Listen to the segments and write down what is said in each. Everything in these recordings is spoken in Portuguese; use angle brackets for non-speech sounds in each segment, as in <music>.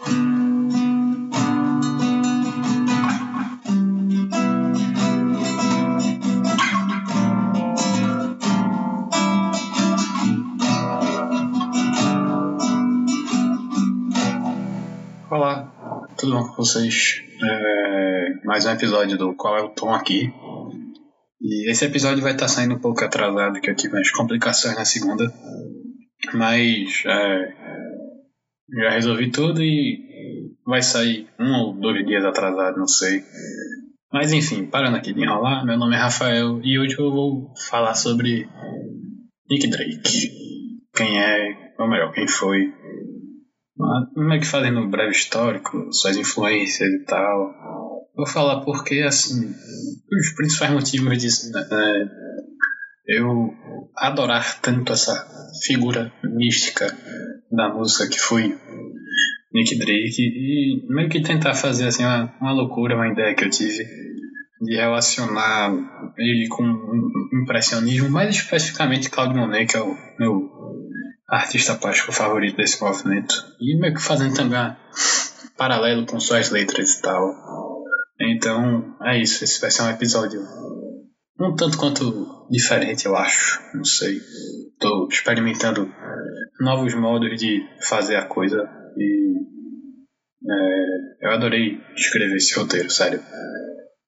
Olá, tudo bom com vocês? É, mais um episódio do Qual é o Tom aqui. E esse episódio vai estar saindo um pouco atrasado, que eu tive umas complicações na segunda. Mas é, já resolvi tudo e vai sair um ou dois dias atrasado, não sei. Mas enfim, parando aqui de enrolar, meu nome é Rafael e hoje eu vou falar sobre Nick Drake. Quem é, ou melhor, quem foi, como é que fazendo um breve histórico, suas influências e tal. Vou falar porque, assim, os principais motivos disso, né, eu adorar tanto essa figura mística da música que foi Nick Drake e meio que tentar fazer assim uma, uma loucura, uma ideia que eu tive de relacionar ele com impressionismo, mais especificamente Claude Monet, que é o meu artista plástico favorito desse movimento. E meio que fazendo também paralelo com suas letras e tal. Então, é isso. Esse vai ser um episódio um tanto quanto diferente, eu acho. Não sei. Estou experimentando novos modos de fazer a coisa e é, eu adorei escrever esse roteiro, sério.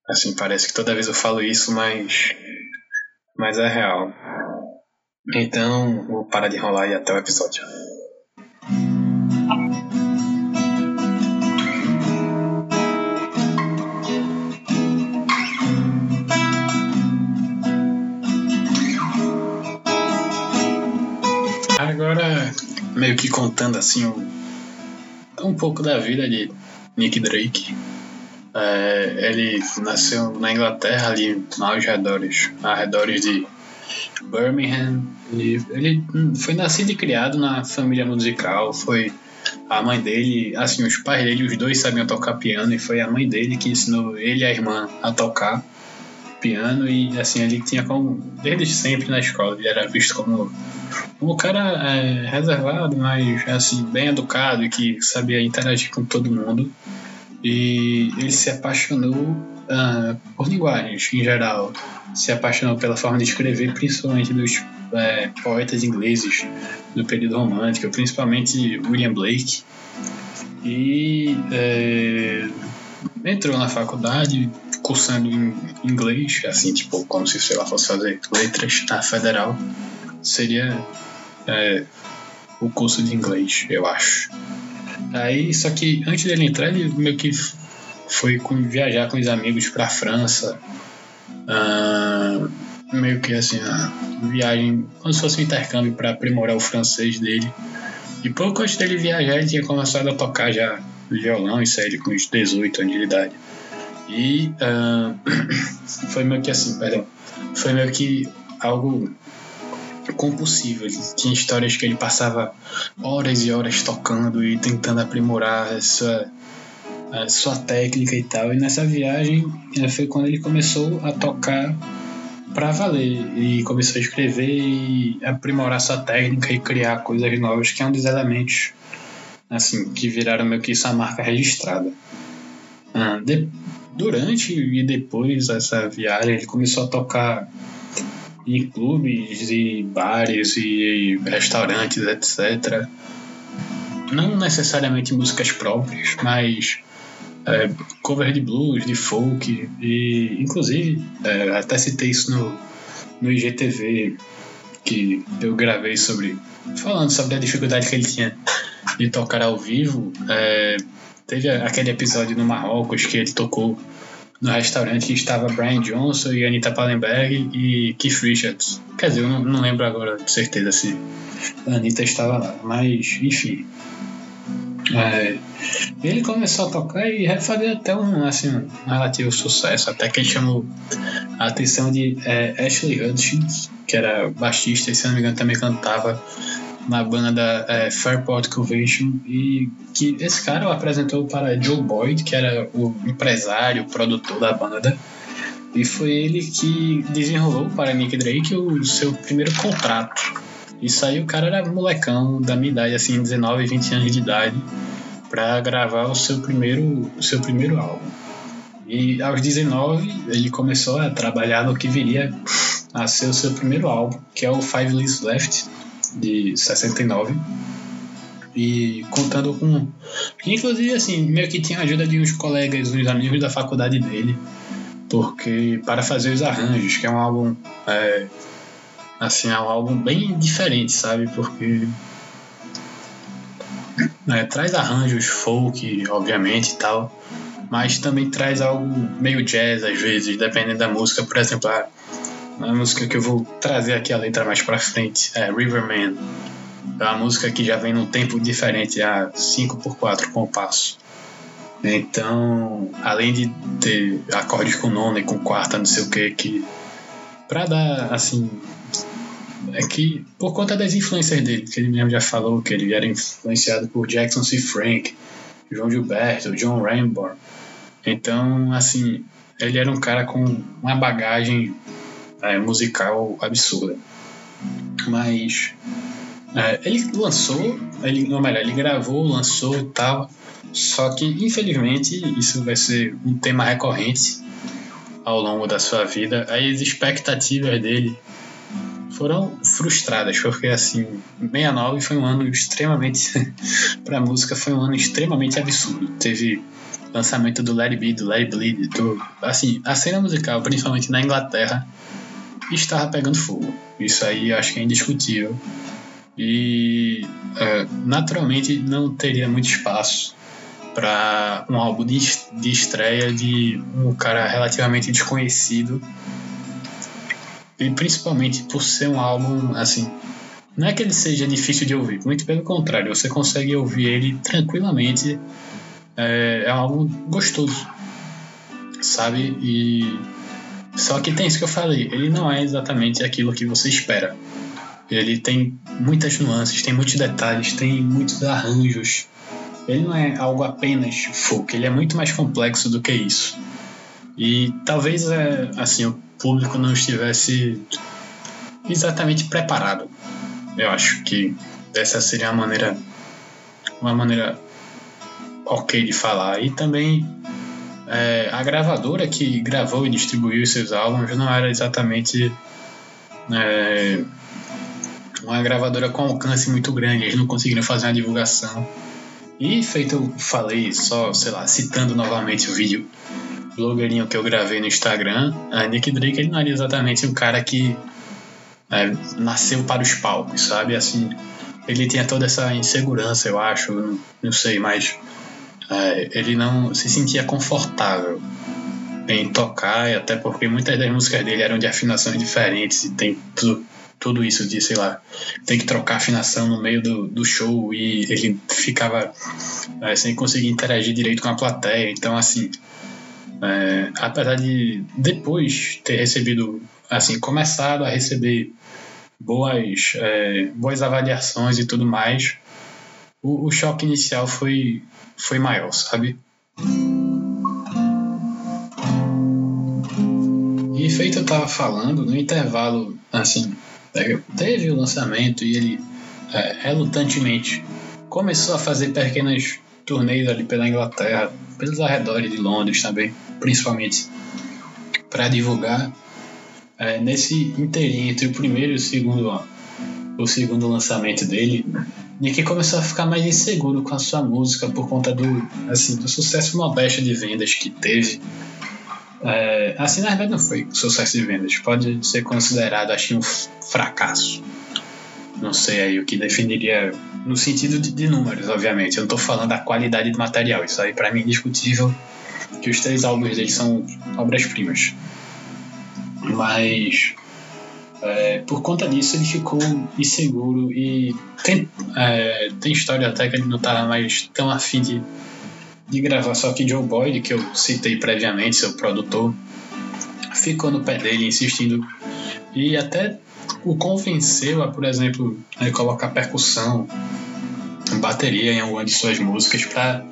Assim, parece que toda vez eu falo isso, mas, mas é real. Então, vou parar de enrolar e até o episódio. Meio que contando assim um, um pouco da vida de Nick Drake. É, ele nasceu na Inglaterra, ali nos arredores, arredores de Birmingham. E ele foi nascido e criado na família musical. Foi a mãe dele, assim, os pais dele, os dois sabiam tocar piano e foi a mãe dele que ensinou ele e a irmã a tocar piano e assim ele tinha como desde sempre na escola ele era visto como um cara é, reservado mas assim bem educado e que sabia interagir com todo mundo e ele se apaixonou uh, por linguagens em geral se apaixonou pela forma de escrever, principalmente dos é, poetas ingleses do período romântico, principalmente William Blake. E é, entrou na faculdade cursando em inglês, assim, tipo, como se, sei lá, fosse fazer letras na federal. Seria é, o curso de inglês, eu acho. Aí, só que antes dele entrar, ele meio que foi com, viajar com os amigos para a França Uh, meio que assim, a viagem, como se fosse um intercâmbio para aprimorar o francês dele. E pouco antes dele viajar, ele tinha começado a tocar já violão e série com uns 18 anos de idade. E uh, <clears throat> foi meio que assim, perdão, foi meio que algo compulsivo. Tinha histórias que ele passava horas e horas tocando e tentando aprimorar a sua a sua técnica e tal. E nessa viagem né, foi quando ele começou a tocar para valer e começou a escrever e aprimorar sua técnica e criar coisas novas, que é um dos elementos assim que viraram meio que essa marca registrada. Ah, de, durante e depois dessa viagem, ele começou a tocar em clubes e bares e restaurantes, etc. Não necessariamente músicas próprias, mas é, cover de blues, de folk, e inclusive é, até citei isso no, no IGTV que eu gravei sobre falando sobre a dificuldade que ele tinha de tocar ao vivo. É, teve aquele episódio no Marrocos que ele tocou no restaurante que estava Brian Johnson e Anita Pallenberg e Keith Richards. Quer dizer, eu não, não lembro agora de certeza se a Anita estava lá, mas enfim. É, ele começou a tocar e fazer até um, assim, um relativo sucesso, até que ele chamou a atenção de é, Ashley Hutchins, que era baixista e se não me engano também cantava na banda da é, Fairport Convention e que esse cara apresentou para Joe Boyd, que era o empresário, o produtor da banda e foi ele que desenrolou para Nick Drake o seu primeiro contrato. Isso aí o cara era molecão da minha idade, assim, 19, 20 anos de idade para gravar o seu primeiro, o seu primeiro álbum. E aos 19 ele começou a trabalhar no que viria a ser o seu primeiro álbum, que é o Five Leaves Left, de 69. E contando com. Inclusive, assim, meio que tinha a ajuda de uns colegas, uns amigos da faculdade dele, porque para fazer os arranjos, que é um álbum. É, assim, é um álbum bem diferente, sabe? Porque. É, traz arranjos folk, obviamente e tal mas também traz algo meio jazz às vezes, dependendo da música. Por exemplo, a música que eu vou trazer aqui a letra mais pra frente é Riverman. É uma música que já vem num tempo diferente, a 5x4 compasso. Então, além de ter acordes com nona e com quarta, não sei o que, que pra dar assim. É que por conta das influências dele, que ele mesmo já falou que ele era influenciado por Jackson C. Frank, João Gilberto, John Rainbow. Então, assim, ele era um cara com uma bagagem é, musical absurda. Mas é, ele lançou, ele, não melhor, ele gravou, lançou e tal. Só que, infelizmente, isso vai ser um tema recorrente ao longo da sua vida. As expectativas dele foram frustradas, porque assim, 69 foi um ano extremamente <laughs> para música foi um ano extremamente absurdo. Teve lançamento do Larry B, do Larry Bleed, do, assim, a cena musical, principalmente na Inglaterra, estava pegando fogo. Isso aí acho que é indiscutível. E é, naturalmente não teria muito espaço para um álbum de, de estreia de um cara relativamente desconhecido. E principalmente por ser um álbum assim. Não é que ele seja difícil de ouvir, muito pelo contrário, você consegue ouvir ele tranquilamente é, é algo gostoso, sabe? E só que tem isso que eu falei, ele não é exatamente aquilo que você espera. Ele tem muitas nuances, tem muitos detalhes, tem muitos arranjos. Ele não é algo apenas folk, ele é muito mais complexo do que isso. E talvez é, assim o público não estivesse exatamente preparado. Eu acho que essa seria a maneira uma maneira ok de falar. E também é, a gravadora que gravou e distribuiu seus álbuns não era exatamente é, uma gravadora com alcance muito grande, eles não conseguiram fazer uma divulgação. E feito falei, só, sei lá, citando novamente o vídeo blogueirinho que eu gravei no Instagram, a Nick Drake ele não era exatamente um cara que é, nasceu para os palcos, sabe? Assim, ele tinha toda essa insegurança, eu acho, não, não sei, mas é, ele não se sentia confortável em tocar, e até porque muitas das músicas dele eram de afinações diferentes e tem tudo, tudo isso de, sei lá, tem que trocar afinação no meio do, do show e ele ficava é, sem conseguir interagir direito com a plateia. Então, assim, é, apesar de depois ter recebido, assim, começado a receber boas, é, boas avaliações e tudo mais, o, o choque inicial foi foi maior, sabe? E feito eu tava falando, no intervalo, assim, teve o lançamento e ele é, relutantemente começou a fazer pequenas turnês ali pela Inglaterra, pelos arredores de Londres também, principalmente, para divulgar. É, nesse interim entre o primeiro e o segundo, o segundo lançamento dele, Nick começou a ficar mais inseguro com a sua música por conta do, assim, do sucesso modesto de vendas que teve. É, assim, na verdade, não foi sucesso de vendas, pode ser considerado, acho, um fracasso. Não sei aí o que definiria no sentido de, de números, obviamente. Eu não estou falando da qualidade do material, isso aí para mim é indiscutível que os três álbuns dele são obras-primas. Mas é, por conta disso ele ficou inseguro e tem, é, tem história até que ele não estava mais tão afim de, de gravar, só que Joe Boyd, que eu citei previamente, seu produtor, ficou no pé dele insistindo. E até o convenceu a, por exemplo, colocar percussão, bateria em alguma de suas músicas para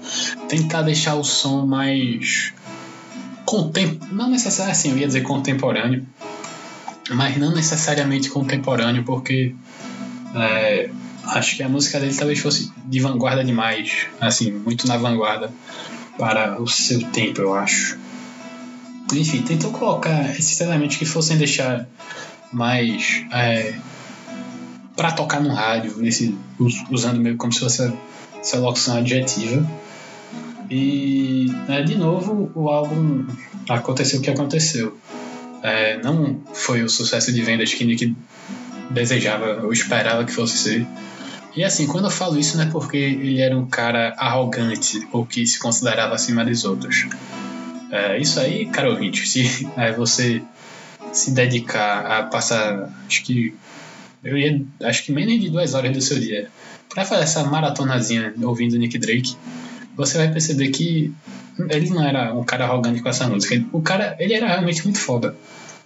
tentar deixar o som mais contem não necessariamente assim, eu ia dizer contemporâneo, mas não necessariamente contemporâneo, porque é, acho que a música dele talvez fosse de vanguarda demais, assim, muito na vanguarda para o seu tempo, eu acho. Enfim, tentou colocar esses elementos que fossem deixar mais é, para tocar no rádio, nesse, usando meio como se fosse essa locução adjetiva. E é, de novo o álbum aconteceu o que aconteceu. É, não foi o sucesso de vendas que Nick desejava ou esperava que fosse ser. E assim, quando eu falo isso não é porque ele era um cara arrogante ou que se considerava acima dos outros. É, isso aí, cara ouvinte, se é, você se dedicar a passar, acho que eu ia, acho que menos de duas horas do seu dia para fazer essa maratonazinha ouvindo Nick Drake, você vai perceber que ele não era um cara arrogante com essa música. O cara, ele era realmente muito foda.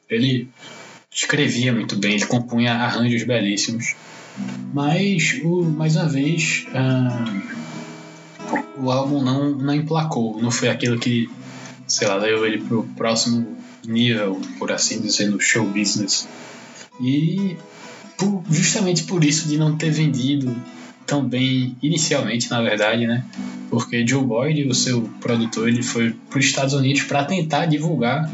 Ele escrevia muito bem, ele compunha arranjos belíssimos. Mas, o, mais uma vez, uh, o álbum não, não emplacou. Não foi aquilo que, sei lá, levou ele pro próximo nível, por assim dizer, no show business. E por, justamente por isso de não ter vendido tão bem inicialmente, na verdade, né? Porque Joe Boyd, o seu produtor, ele foi para os Estados Unidos para tentar divulgar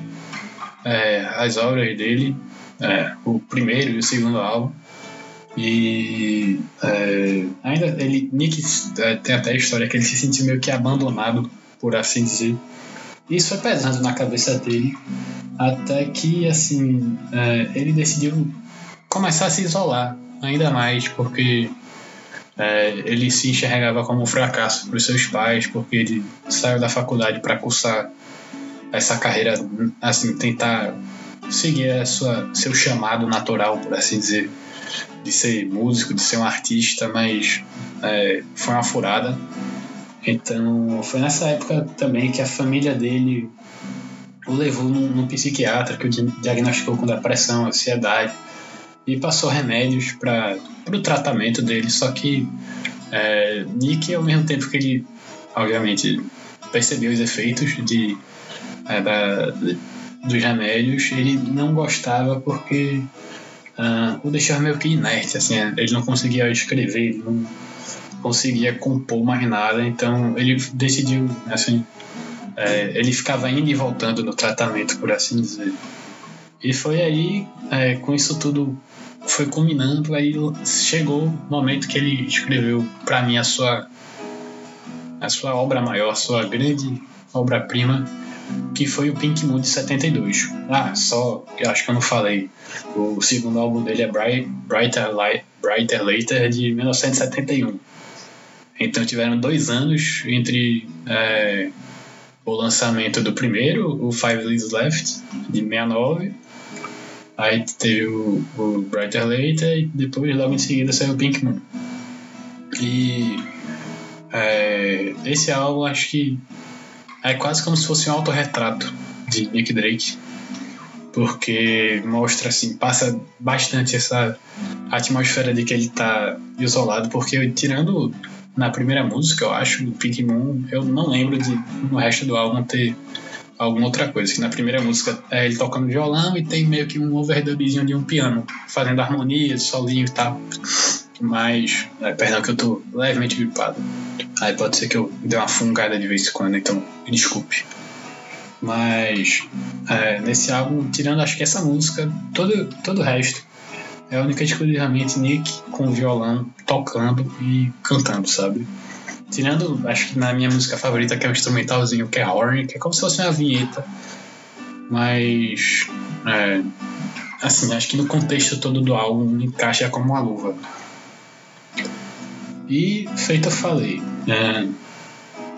é, as obras dele, é, o primeiro e o segundo álbum. E é, ainda ele, Nick é, tem até a história que ele se sentiu meio que abandonado, por assim dizer. Isso foi pesando na cabeça dele, até que assim é, ele decidiu começar a se isolar ainda mais, porque é, ele se enxergava como um fracasso para os seus pais, porque ele saiu da faculdade para cursar essa carreira, assim, tentar seguir a sua, seu chamado natural, por assim dizer, de ser músico, de ser um artista, mas é, foi uma furada. Então, foi nessa época também que a família dele o levou num, num psiquiatra que o diagnosticou com depressão, ansiedade e passou remédios para o tratamento dele. Só que é, Nick, ao mesmo tempo que ele, obviamente, percebeu os efeitos de, é, da, dos remédios, ele não gostava porque uh, o deixava meio que inerte. Assim, ele não conseguia escrever, não conseguia compor mais nada. Então ele decidiu, assim, é, ele ficava indo e voltando no tratamento, por assim dizer. E foi aí, é, com isso tudo foi culminando, aí chegou o momento que ele escreveu para mim a sua a sua obra maior, a sua grande obra-prima, que foi o Pink Moon de 72. Ah, só, eu acho que eu não falei. O segundo álbum dele é Bright, Brighter, Light, Brighter Later de 1971. Então tiveram dois anos entre é, o lançamento do primeiro, o Five Leaves Left, de 69, Aí teve o, o Brighter Later e depois, logo em seguida, saiu o Pink Moon. E é, esse álbum acho que é quase como se fosse um autorretrato de Nick Drake. Porque mostra assim, passa bastante essa atmosfera de que ele tá isolado, porque tirando na primeira música, eu acho, do Pink Moon, eu não lembro de no resto do álbum ter alguma outra coisa. Que na primeira música é ele tocando violão e tem meio que um overdubzinho de um piano, fazendo harmonia, solinho e tal. Mas, é, perdão que eu tô levemente gripado. Aí pode ser que eu dê uma fungada de vez em quando, então me desculpe. Mas é, nesse álbum, tirando acho que essa música, todo, todo o resto é única exclusivamente Nick com violão tocando e cantando, sabe? Tirando, acho que na minha música favorita, que é um instrumentalzinho, que é Horn, que é como se fosse uma vinheta. Mas. É, assim, acho que no contexto todo do álbum encaixa como uma luva. E, feito eu falei, é,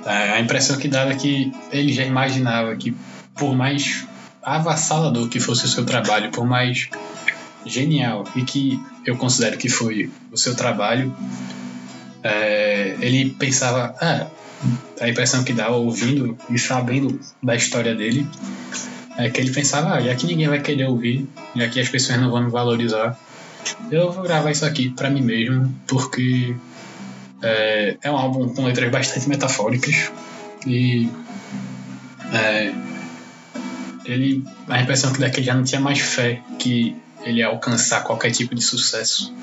a impressão que dava é que ele já imaginava que, por mais avassalador que fosse o seu trabalho, por mais genial e que eu considero que foi o seu trabalho, é, ele pensava, ah, a impressão que dá ouvindo e sabendo da história dele é que ele pensava, ah, já que ninguém vai querer ouvir, já que as pessoas não vão me valorizar, eu vou gravar isso aqui para mim mesmo, porque é, é, um álbum com letras bastante metafóricas e é, ele a impressão que dá é que ele já não tinha mais fé que ele ia alcançar qualquer tipo de sucesso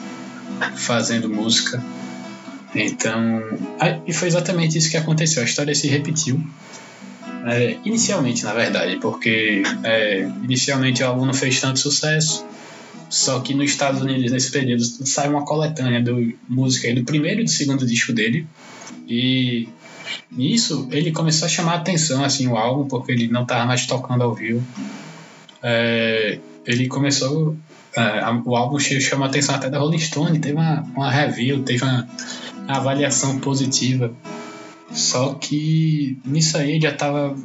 fazendo música. Então, e foi exatamente isso que aconteceu. A história se repetiu. É, inicialmente, na verdade, porque é, inicialmente o álbum não fez tanto sucesso. Só que nos Estados Unidos, nesse período, sai uma coletânea do música do primeiro e do segundo disco dele. E nisso ele começou a chamar a atenção assim, o álbum, porque ele não estava mais tocando ao vivo. É, ele começou. É, o álbum chamou a atenção até da Rolling Stone, teve uma, uma review, teve uma avaliação positiva. Só que nisso aí ele já estava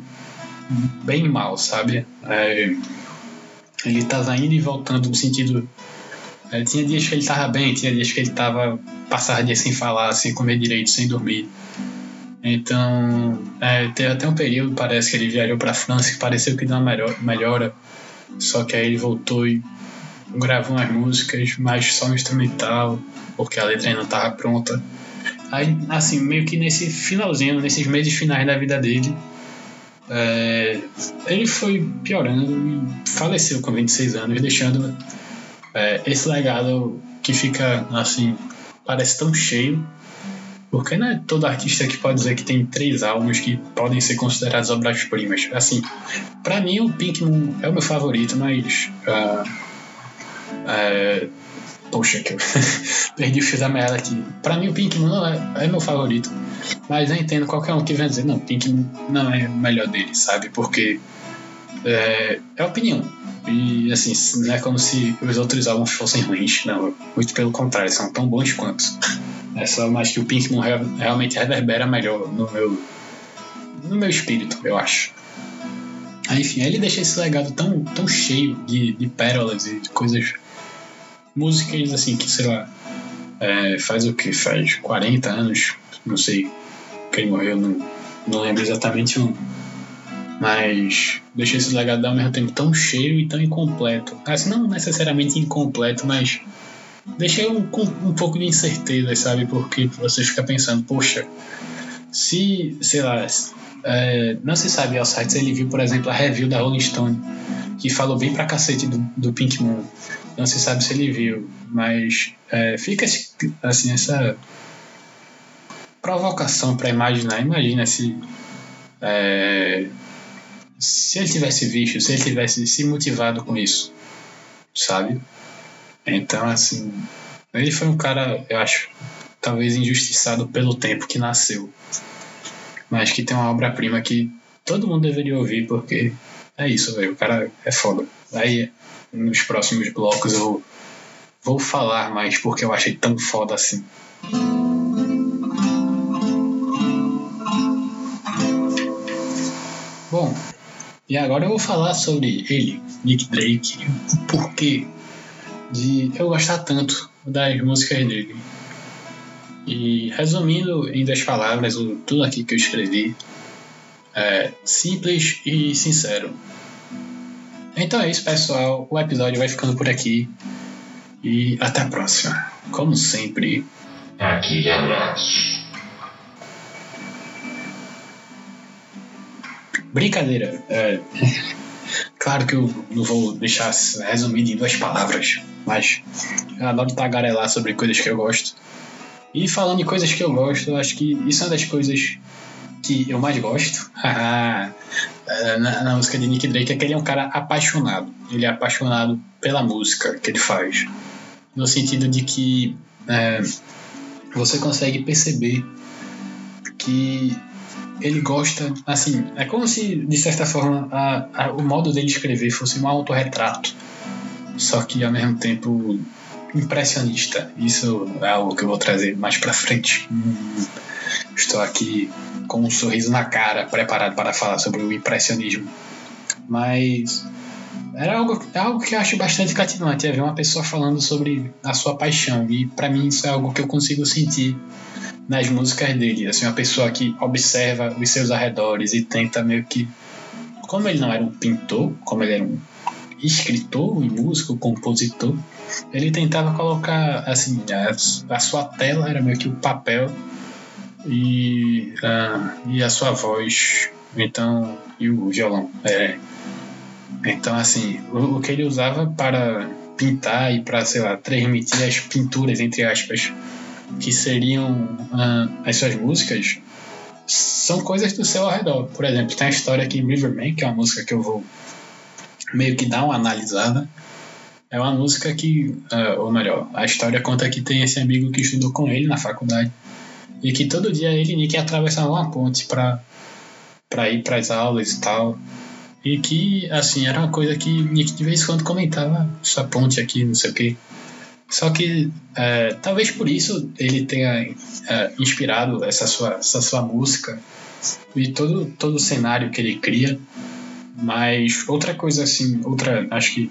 bem mal, sabe? É, ele estava indo e voltando no sentido. É, tinha dias que ele estava bem, tinha dias que ele estava passar dias sem falar, sem comer direito, sem dormir. Então, é, teve até um período, parece que ele viajou para a França, que pareceu que deu uma melhora, só que aí ele voltou e gravou umas músicas, mas só um instrumental, porque a letra ainda não estava pronta. Aí, assim, meio que nesse finalzinho, nesses meses finais da vida dele, é, ele foi piorando e faleceu com 26 anos, deixando é, esse legado que fica, assim, parece tão cheio, porque não é todo artista que pode dizer que tem três álbuns que podem ser considerados obras-primas. Assim, para mim o Pink Moon é o meu favorito, mas. Uh, uh, poxa, que eu <laughs> perdi o fio da meada aqui. Pra mim o Pink Moon é, é meu favorito, mas eu entendo qualquer um que vem dizer, não, Pink Moon não é o melhor dele, sabe? Porque é, é opinião. E assim, não é como se os outros álbuns fossem ruins, não. Muito pelo contrário, são tão bons quanto. <laughs> É só mais que o Pinkman realmente reverbera melhor no meu, no meu espírito, eu acho. Enfim, ele deixa esse legado tão, tão cheio de, de pérolas e de coisas. Músicas assim que, sei lá, é, faz o que? Faz 40 anos, não sei. Quem morreu, não, não lembro exatamente um mas deixei esse legado ao mesmo tempo tão cheio e tão incompleto. Assim, não necessariamente incompleto, mas deixei um, um pouco de incerteza, sabe? Porque você fica pensando, poxa, se, sei lá, é, não se sabe ao site se ele viu, por exemplo, a review da Rolling Stone, que falou bem pra cacete do, do Pink Moon. Não se sabe se ele viu, mas é, fica assim essa provocação para imaginar. Imagina se é, se ele tivesse visto, se ele tivesse se motivado com isso, sabe? Então, assim, ele foi um cara, eu acho, talvez injustiçado pelo tempo que nasceu, mas que tem uma obra-prima que todo mundo deveria ouvir, porque é isso, velho, o cara é foda. Aí, nos próximos blocos, eu vou falar mais porque eu achei tão foda assim. Bom, e agora eu vou falar sobre ele, Nick Drake, o porquê de eu gostar tanto das músicas dele. E resumindo em duas palavras, tudo aqui que eu escrevi é simples e sincero. Então é isso, pessoal. O episódio vai ficando por aqui. E até a próxima. Como sempre. Aquele abraço. Brincadeira. É, claro que eu não vou deixar resumido em duas palavras, mas eu adoro tagarelar sobre coisas que eu gosto. E falando em coisas que eu gosto, eu acho que isso é uma das coisas que eu mais gosto <laughs> na, na, música de Nick Drake é que ele é um cara apaixonado. Ele é apaixonado pela música que ele faz. No sentido de que é, você consegue perceber que ele gosta, assim, é como se, de certa forma, a, a, o modo dele escrever fosse um autorretrato, só que ao mesmo tempo impressionista. Isso é algo que eu vou trazer mais pra frente. Hum, estou aqui com um sorriso na cara, preparado para falar sobre o impressionismo. Mas era algo, é algo que eu acho bastante cativante, é ver uma pessoa falando sobre a sua paixão. E para mim isso é algo que eu consigo sentir nas músicas dele. Assim, uma pessoa que observa os seus arredores e tenta meio que. Como ele não era um pintor, como ele era um escritor e músico, compositor, ele tentava colocar assim a, a sua tela era meio que o papel e, uh, e a sua voz então e o violão é, então assim o, o, que ele usava para pintar e para, sei lá, transmitir as pinturas, entre aspas, que seriam uh, as suas músicas, são coisas do seu ao redor. Por exemplo, tem a história aqui em Riverman, que é uma música que eu vou meio que dar uma analisada. É uma música que, uh, ou melhor, a história conta que tem esse amigo que estudou com ele na faculdade e que todo dia ele e Nick atravessavam uma ponte para para ir para as aulas e tal. E que, assim, era uma coisa que Nick de vez em quando comentava, essa ponte aqui, não sei o quê. Só que é, talvez por isso ele tenha é, inspirado essa sua, essa sua música e todo, todo o cenário que ele cria. Mas outra coisa assim, outra, acho que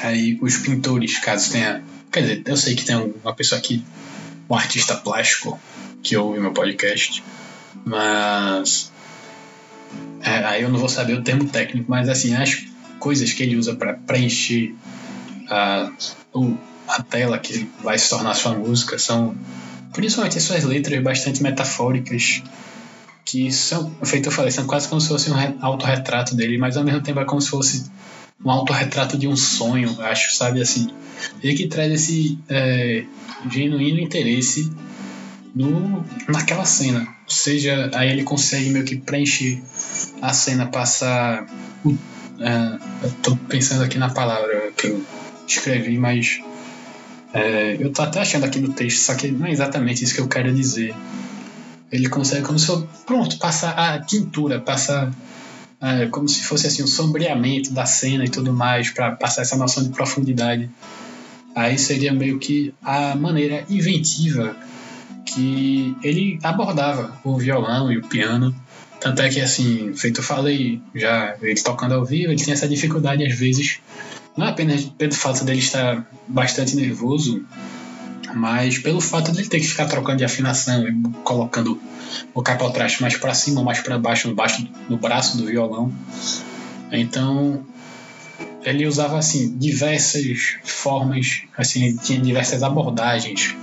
aí os pintores, caso tenha. Quer dizer, eu sei que tem uma pessoa aqui, um artista plástico, que ouve meu podcast, mas. É, aí eu não vou saber o termo técnico, mas assim, as coisas que ele usa para preencher a, a tela que vai se tornar sua música são principalmente as suas letras bastante metafóricas que são, feito eu falei, são quase como se fosse um autorretrato dele, mas ao mesmo tempo é como se fosse um autorretrato de um sonho, acho, sabe assim. Ele que traz esse é, genuíno interesse no, naquela cena. Ou seja, aí ele consegue meio que preencher a cena, passar. Uh, eu tô pensando aqui na palavra que eu escrevi, mas é, eu tô até achando aqui no texto, só que não é exatamente isso que eu quero dizer. Ele consegue, como se fosse, pronto, passar a tintura, passar é, como se fosse assim, um sombreamento da cena e tudo mais, para passar essa noção de profundidade. Aí seria meio que a maneira inventiva que ele abordava o violão e o piano. Tanto é que, assim, feito falei, já ele tocando ao vivo, ele tem essa dificuldade às vezes não apenas pelo fato dele estar bastante nervoso, mas pelo fato de ele ter que ficar trocando de afinação e colocando o capotraste mais para cima, mais para baixo, no, baixo, no braço do violão. Então, ele usava assim diversas formas, assim, tinha diversas abordagens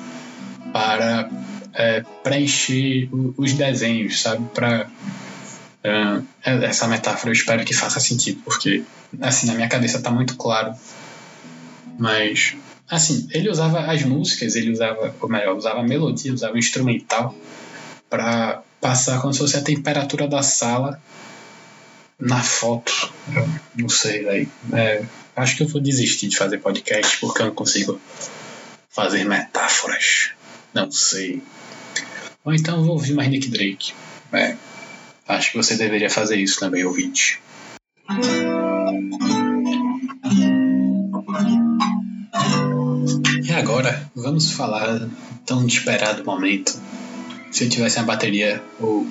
para é, preencher os desenhos, sabe, para Uh, essa metáfora eu espero que faça sentido, porque assim, na minha cabeça tá muito claro. Mas, assim, ele usava as músicas, ele usava, ou melhor, usava a melodia, usava o instrumental para passar como se fosse a temperatura da sala na foto. Não sei, daí. É, acho que eu vou desistir de fazer podcast porque eu não consigo fazer metáforas. Não sei. Ou então eu vou ouvir mais Nick Drake. É, Acho que você deveria fazer isso também, ouvinte. Agora, vamos falar tão esperado momento. Se eu tivesse uma bateria ou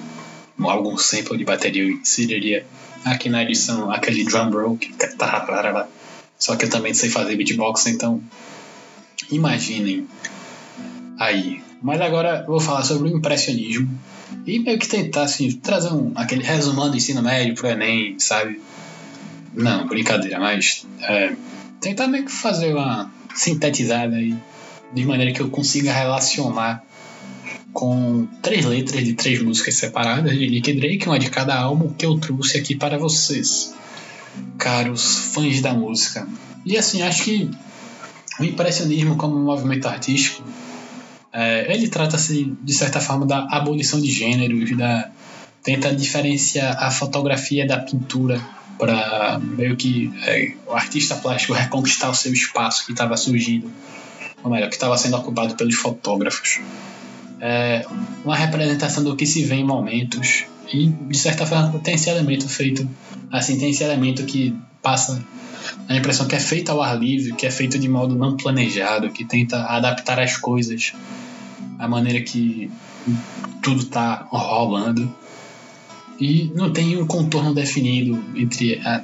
algum sample de bateria, eu inseriria aqui na edição aquele drum roll que tá só que eu também sei fazer beatbox, então imaginem aí. Mas agora vou falar sobre o impressionismo e meio que tentar, assim, trazer um, aquele resumão do ensino médio pro Enem, sabe? Não, brincadeira, mas é, tentar meio que fazer uma sintetizada aí, de maneira que eu consiga relacionar com três letras de três músicas separadas de Nick Drake, uma de cada álbum que eu trouxe aqui para vocês, caros fãs da música. E assim, acho que o impressionismo como um movimento artístico é, ele trata-se, de certa forma, da abolição de gêneros, da, tenta diferenciar a fotografia da pintura para meio que é, o artista plástico reconquistar o seu espaço que estava surgindo, ou melhor, que estava sendo ocupado pelos fotógrafos. É uma representação do que se vê em momentos e, de certa forma, tem esse elemento feito, assim, tem esse elemento que passa a impressão que é feito ao ar livre, que é feito de modo não planejado, que tenta adaptar as coisas à maneira que tudo está rolando. E não tem um contorno definido entre. A,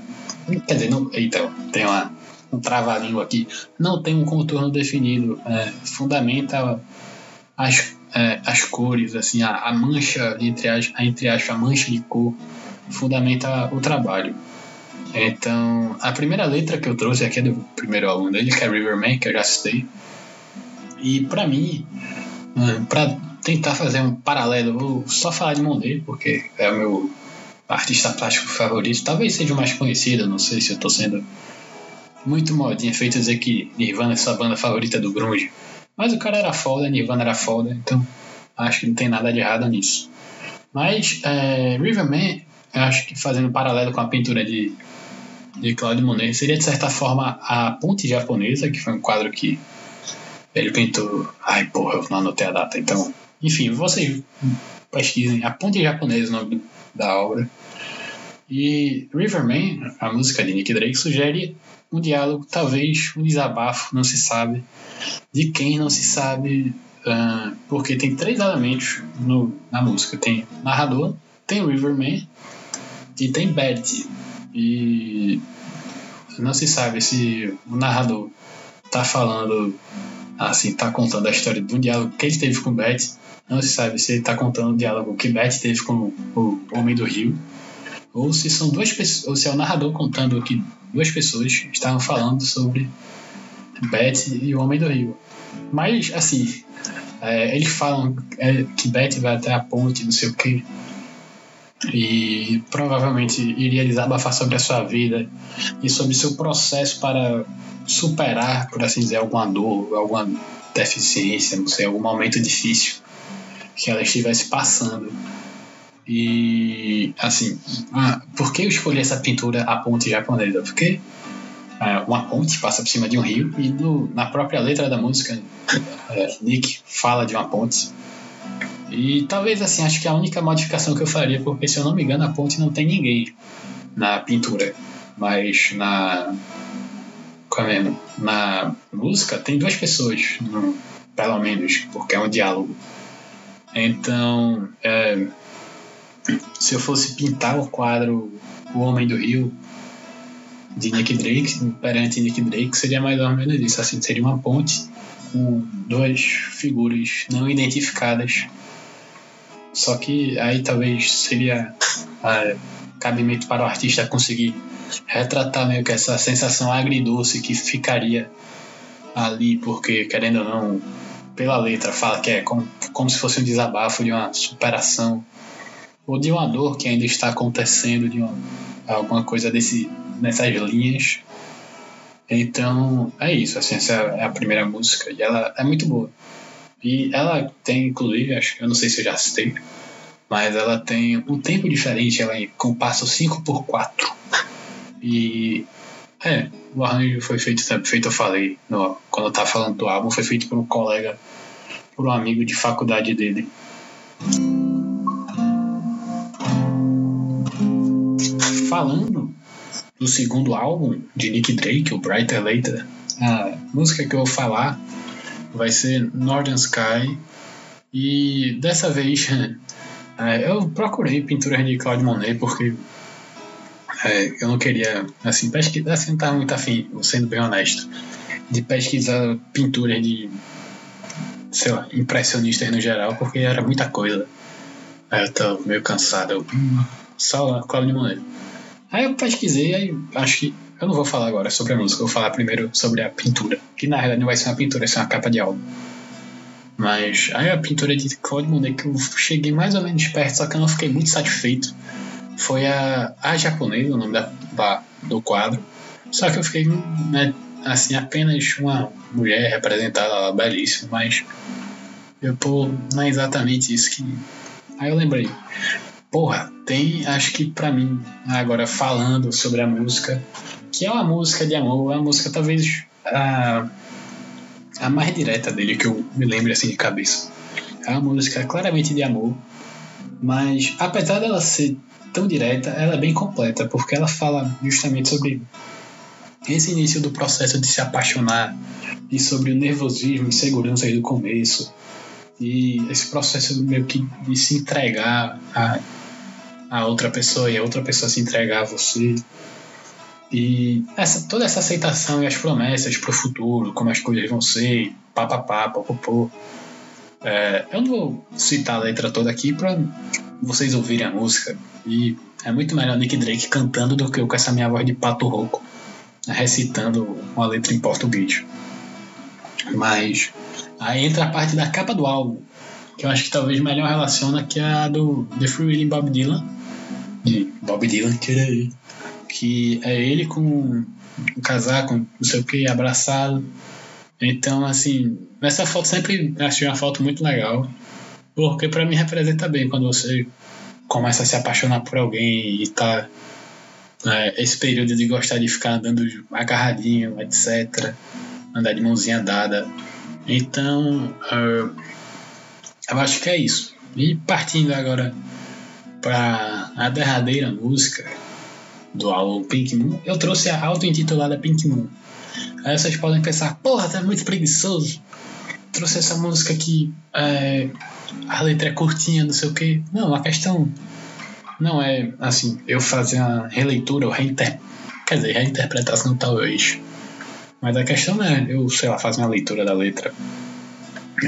quer dizer, não, então, tem uma, um trava-língua aqui. Não tem um contorno definido. É, fundamenta as, é, as cores, assim, a, a mancha, entre as, entre as, a mancha de cor, fundamenta o trabalho. Então, a primeira letra que eu trouxe aqui é do primeiro aluno dele, que é Riverman, que eu já citei. E para mim, hum, para tentar fazer um paralelo, vou só falar de Monet, porque é o meu artista plástico favorito. Talvez seja o mais conhecido, não sei se eu estou sendo muito modinha, feito dizer que Nirvana é sua banda favorita do grunge. Mas o cara era foda, Nirvana era foda, então acho que não tem nada de errado nisso. Mas é, Riverman, acho que fazendo paralelo com a pintura de, de Claude Monet, seria de certa forma a Ponte Japonesa, que foi um quadro que ele pintou. Ai, porra, eu não anotei a data, então. Enfim, vocês pesquisem A Ponte Japonesa, o nome da obra. E Riverman, a música de Nick Drake, sugere um diálogo, talvez um desabafo, não se sabe, de quem não se sabe, uh, porque tem três elementos no, na música: tem narrador, tem Riverman e tem Betty. E não se sabe se o narrador tá falando assim, tá contando a história de um diálogo que ele teve com Betty. Não se sabe se ele tá contando o diálogo que Betty teve com o Homem do Rio ou se são duas pessoas, ou se é o narrador contando que duas pessoas estavam falando sobre Betty e o Homem do Rio. Mas, assim, é, eles falam é, que Betty vai até a ponte, não sei o que, e provavelmente iria desabafar sobre a sua vida e sobre seu processo para superar, por assim dizer, alguma dor, alguma deficiência, não sei, algum momento difícil que ela estivesse passando. E, assim, por que eu escolhi essa pintura, a ponte japonesa? Porque é, uma ponte passa por cima de um rio e no, na própria letra da música, é, Nick fala de uma ponte. E talvez, assim, acho que a única modificação que eu faria, porque se eu não me engano, a ponte não tem ninguém na pintura, mas na. Como é mesmo? Na música tem duas pessoas, pelo menos, porque é um diálogo. Então, é, se eu fosse pintar o quadro O Homem do Rio de Nick Drake, perante Nick Drake, seria mais ou menos isso. Assim, seria uma ponte com duas figuras não identificadas. Só que aí talvez seria é, cabimento para o artista conseguir retratar meio que essa sensação agridoce que ficaria ali, porque querendo ou não, pela letra fala que é como, como se fosse um desabafo de uma superação ou de uma dor que ainda está acontecendo, de uma, alguma coisa desse, nessas linhas. Então, é isso, assim, essa é a primeira música e ela é muito boa. E ela tem, inclusive, acho eu não sei se eu já citei, mas ela tem um tempo diferente, ela é compasso 5 por 4 E é, o arranjo foi feito, feito eu falei, no, quando eu tava falando do álbum, foi feito por um colega, por um amigo de faculdade dele. Falando do segundo álbum de Nick Drake, o Brighter Later, a música que eu vou falar vai ser Northern Sky. E dessa vez <laughs> é, eu procurei pinturas de Claude Monet porque é, eu não queria assim, pesquisar, assim, não estava muito afim, sendo bem honesto, de pesquisar pinturas de sei lá, impressionistas no geral, porque era muita coisa. Aí eu tô meio cansado. Eu, hum, só Claude Monet. Aí eu pesquisei, aí acho que. Eu não vou falar agora sobre a música, eu vou falar primeiro sobre a pintura. Que na realidade não vai ser uma pintura, vai ser uma capa de álbum. Mas aí a pintura de Claude Monet que eu cheguei mais ou menos perto, só que eu não fiquei muito satisfeito. Foi a, a japonesa, o nome da, da, do quadro. Só que eu fiquei, né, assim, apenas uma mulher representada belíssima, mas eu, pô, não é exatamente isso que. Aí eu lembrei. Porra, tem, acho que para mim, agora falando sobre a música, que é uma música de amor, é uma música talvez a, a mais direta dele que eu me lembro assim de cabeça. É uma música claramente de amor, mas apesar dela ser tão direta, ela é bem completa, porque ela fala justamente sobre esse início do processo de se apaixonar e sobre o nervosismo e inseguranças do começo e esse processo meio que de se entregar a a outra pessoa e a outra pessoa se entregar a você. E essa, toda essa aceitação e as promessas para o futuro, como as coisas vão ser, papapá, popopô. É, eu não vou citar a letra toda aqui para vocês ouvirem a música. E é muito melhor Nick Drake cantando do que eu com essa minha voz de pato rouco, recitando uma letra em português. Mas aí entra a parte da capa do álbum, que eu acho que talvez melhor relaciona que a do The Free Willing Bob Dylan de Bob Dylan, que é ele com um casaco, não sei o que, abraçado. Então, assim, nessa foto sempre achei uma foto muito legal, porque para mim representa bem quando você começa a se apaixonar por alguém e tá é, esse período de gostar de ficar andando agarradinho, etc. Andar de mãozinha dada. Então, uh, eu acho que é isso. E partindo agora para a derradeira música do álbum Pink Moon, eu trouxe a auto-intitulada Pink Moon. Aí vocês podem pensar, porra, tá muito preguiçoso. Trouxe essa música que é, a letra é curtinha, não sei o que. Não, a questão não é assim, eu fazer uma releitura ou reinter... quer dizer, reinterpretação talvez. Mas a questão não é eu, sei lá, fazer uma leitura da letra.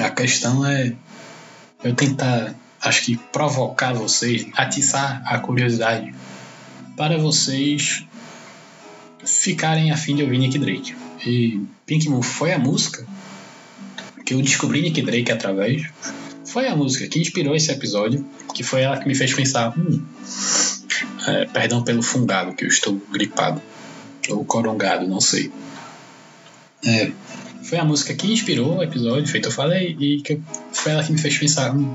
A questão é eu tentar, acho que provocar vocês, atiçar a curiosidade para vocês ficarem afim de ouvir Nick Drake. E Pink Moon foi a música que eu descobri Nick Drake através. Foi a música que inspirou esse episódio, que foi ela que me fez pensar, hum, é, perdão pelo fungado, que eu estou gripado. Ou corongado, não sei. É, foi a música que inspirou o episódio, feito eu falei, e que foi ela que me fez pensar. Hum,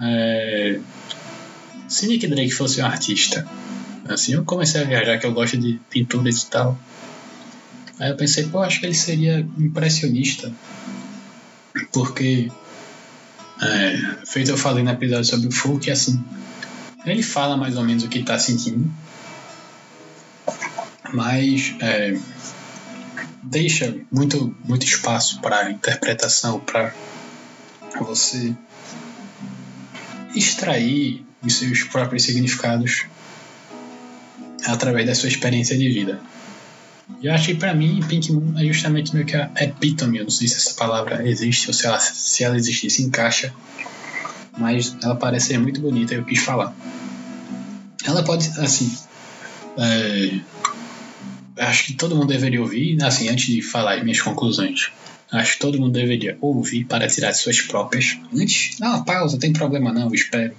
é, se Nick Drake fosse um artista, assim, eu comecei a viajar, que eu gosto de pinturas e tal. Aí eu pensei, pô, acho que ele seria impressionista, porque, é, feito eu falei no episódio sobre o folk, assim, ele fala mais ou menos o que está sentindo, mas é, deixa muito, muito espaço para interpretação, para você extrair os seus próprios significados através da sua experiência de vida. Eu acho que para mim Pink Moon é justamente meio que a epítome, eu não sei se essa palavra existe ou se ela, se ela existir se encaixa, mas ela parece ser muito bonita e eu quis falar. Ela pode, assim, é, acho que todo mundo deveria ouvir, assim, antes de falar as minhas conclusões. Acho que todo mundo deveria ouvir para tirar suas próprias. Antes, não, pausa, tem problema não, espero.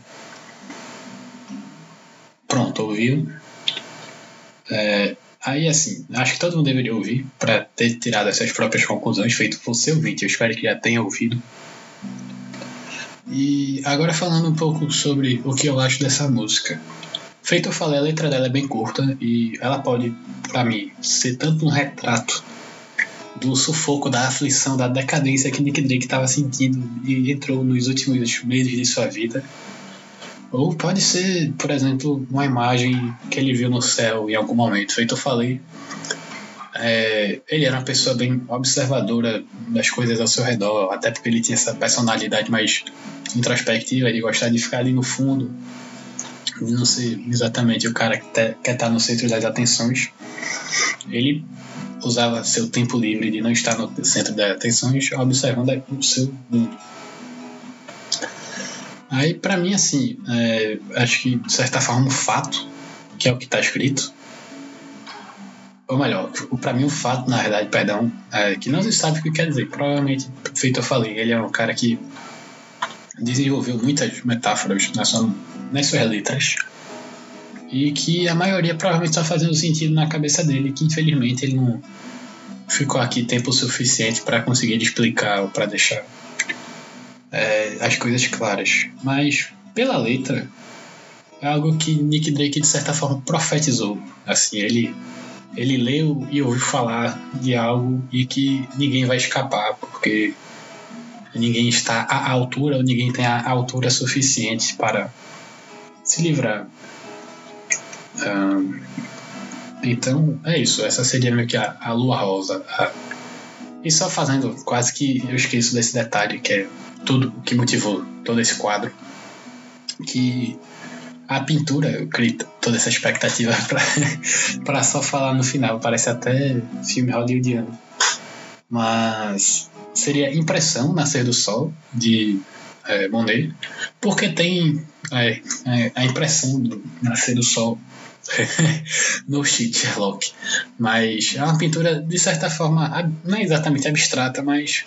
Pronto, ouviu? É, aí, assim, acho que todo mundo deveria ouvir para ter tirado as suas próprias conclusões, feito você ouvinte. Eu espero que já tenha ouvido. E agora falando um pouco sobre o que eu acho dessa música. Feito eu falei, a letra dela é bem curta e ela pode, para mim, ser tanto um retrato do sufoco, da aflição, da decadência que Nick Drake estava sentindo e entrou nos últimos meses de sua vida. Ou pode ser, por exemplo, uma imagem que ele viu no céu em algum momento. Feito eu falei, é, ele era uma pessoa bem observadora das coisas ao seu redor, até porque ele tinha essa personalidade mais introspectiva de gostar de ficar ali no fundo não ser exatamente o cara que quer estar tá no centro das atenções, ele usava seu tempo livre de não estar no centro das atenções observando o seu mundo. Aí, para mim, assim, é, acho que de certa forma o fato, que é o que está escrito, ou melhor, para mim o fato, na verdade, perdão, é que não se sabe o que quer dizer. Provavelmente, feito eu falei, ele é um cara que desenvolveu muitas metáforas na sua nas suas letras e que a maioria provavelmente está fazendo sentido na cabeça dele, que infelizmente ele não ficou aqui tempo suficiente para conseguir explicar ou para deixar é, as coisas claras. Mas pela letra é algo que Nick Drake de certa forma profetizou. Assim, ele ele leu e ouviu falar de algo e que ninguém vai escapar porque ninguém está à altura ou ninguém tem a altura suficiente para se livrar. Então, é isso. Essa seria meio que a, a lua rosa. A, e só fazendo, quase que eu esqueço desse detalhe, que é tudo que motivou todo esse quadro. Que a pintura, eu criei toda essa expectativa <laughs> para só falar no final. Parece até filme hollywoodiano. Mas seria Impressão, Nascer do Sol, de é, Monet, porque tem é, é, a impressão do nascer do sol <laughs> no shit Sherlock. Mas é uma pintura, de certa forma, não é exatamente abstrata, mas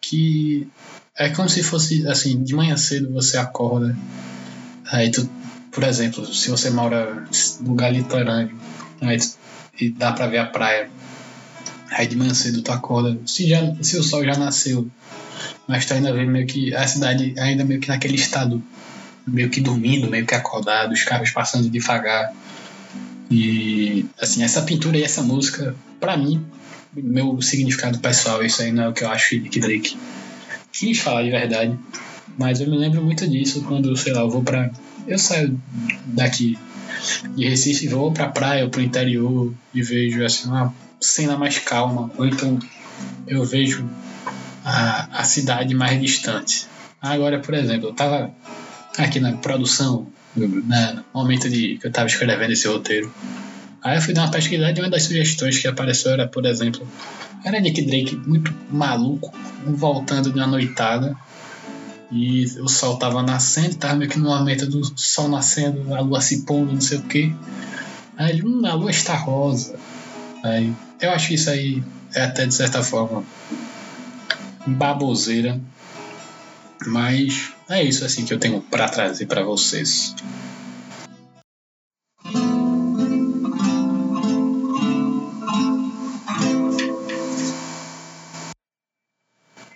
que é como se fosse assim: de manhã cedo você acorda, aí tu, por exemplo, se você mora em lugar litorâneo, Aí, e dá pra ver a praia. Aí de manhã cedo tu acorda. Se, já, se o sol já nasceu, mas tu ainda vê meio que a cidade ainda meio que naquele estado, meio que dormindo, meio que acordado, os carros passando devagar. E assim, essa pintura e essa música, para mim, meu significado pessoal, isso aí não é o que eu acho de Drake quis falar de verdade. Mas eu me lembro muito disso quando, sei lá, eu vou pra. Eu saio daqui de Recife e vou pra praia ou pro interior e vejo assim uma cena mais calma. Ou então eu vejo a, a cidade mais distante. Agora, por exemplo, eu tava aqui na produção, no momento de que eu tava escrevendo esse roteiro. Aí eu fui dar uma pesquisada e uma das sugestões que apareceu era, por exemplo, era Nick Drake muito maluco, voltando de uma noitada. E o sol tava nascendo, tava meio que no momento do sol nascendo, a lua se pondo, não sei o que. Aí hum, a lua está rosa. Aí, eu acho isso aí é até de certa forma baboseira. Mas é isso assim que eu tenho para trazer para vocês.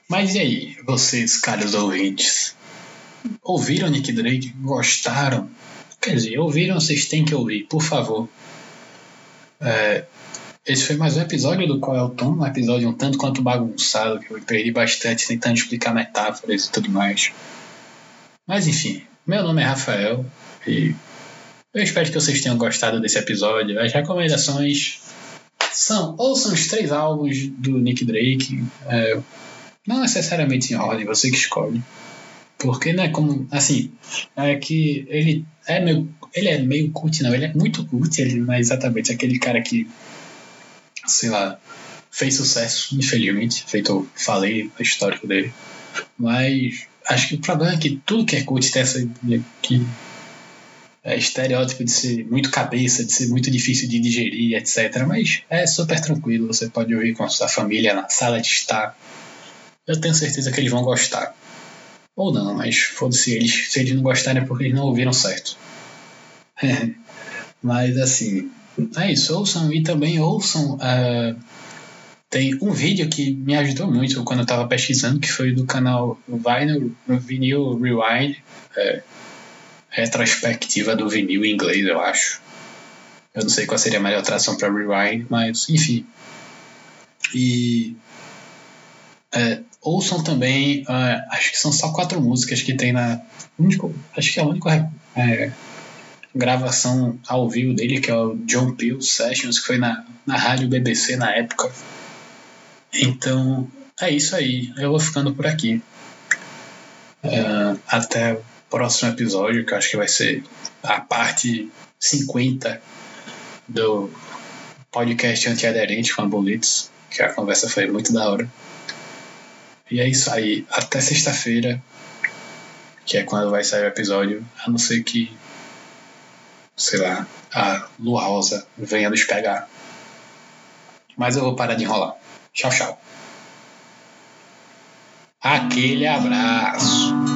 Mas e aí, vocês, caros ouvintes? Ouviram Nick Drake? Gostaram? Quer dizer, ouviram, vocês têm que ouvir, por favor. É, esse foi mais um episódio do Qual é o Tom, um episódio um tanto quanto bagunçado, que eu perdi bastante tentando explicar metáforas e tudo mais. Mas enfim, meu nome é Rafael e eu espero que vocês tenham gostado desse episódio. As recomendações são ouçam os três álbuns do Nick Drake. É, não necessariamente em ordem, você que escolhe. Porque não é como. Assim, é que ele é meio. Ele é meio cult, não. Ele é muito cult, ele não é exatamente aquele cara que. Sei lá. Fez sucesso, infelizmente. Feito falei o histórico dele. Mas acho que o problema é que tudo que é cult tem essa. Que é estereótipo de ser muito cabeça, de ser muito difícil de digerir, etc. Mas é super tranquilo, você pode ouvir com a sua família na sala de estar eu tenho certeza que eles vão gostar. Ou não, mas foda-se eles. Se eles não gostarem é porque eles não ouviram certo. <laughs> mas assim, é isso. Ouçam e também ouçam. Uh, tem um vídeo que me ajudou muito quando eu estava pesquisando, que foi do canal Vinyl, Vinyl Rewind. É, retrospectiva do vinil em inglês, eu acho. Eu não sei qual seria a melhor tradução para rewind, mas enfim. E é, ouçam também, uh, acho que são só quatro músicas que tem na. Único, acho que é a única é, gravação ao vivo dele, que é o John Peel Sessions, que foi na, na rádio BBC na época. Então, é isso aí. Eu vou ficando por aqui. Uh, até o próximo episódio, que eu acho que vai ser a parte 50 do podcast antiaderente Bolitz, que a conversa foi muito da hora. E é isso aí. Até sexta-feira, que é quando vai sair o episódio, a não ser que, sei lá, a lua rosa venha nos pegar. Mas eu vou parar de enrolar. Tchau, tchau. Aquele abraço.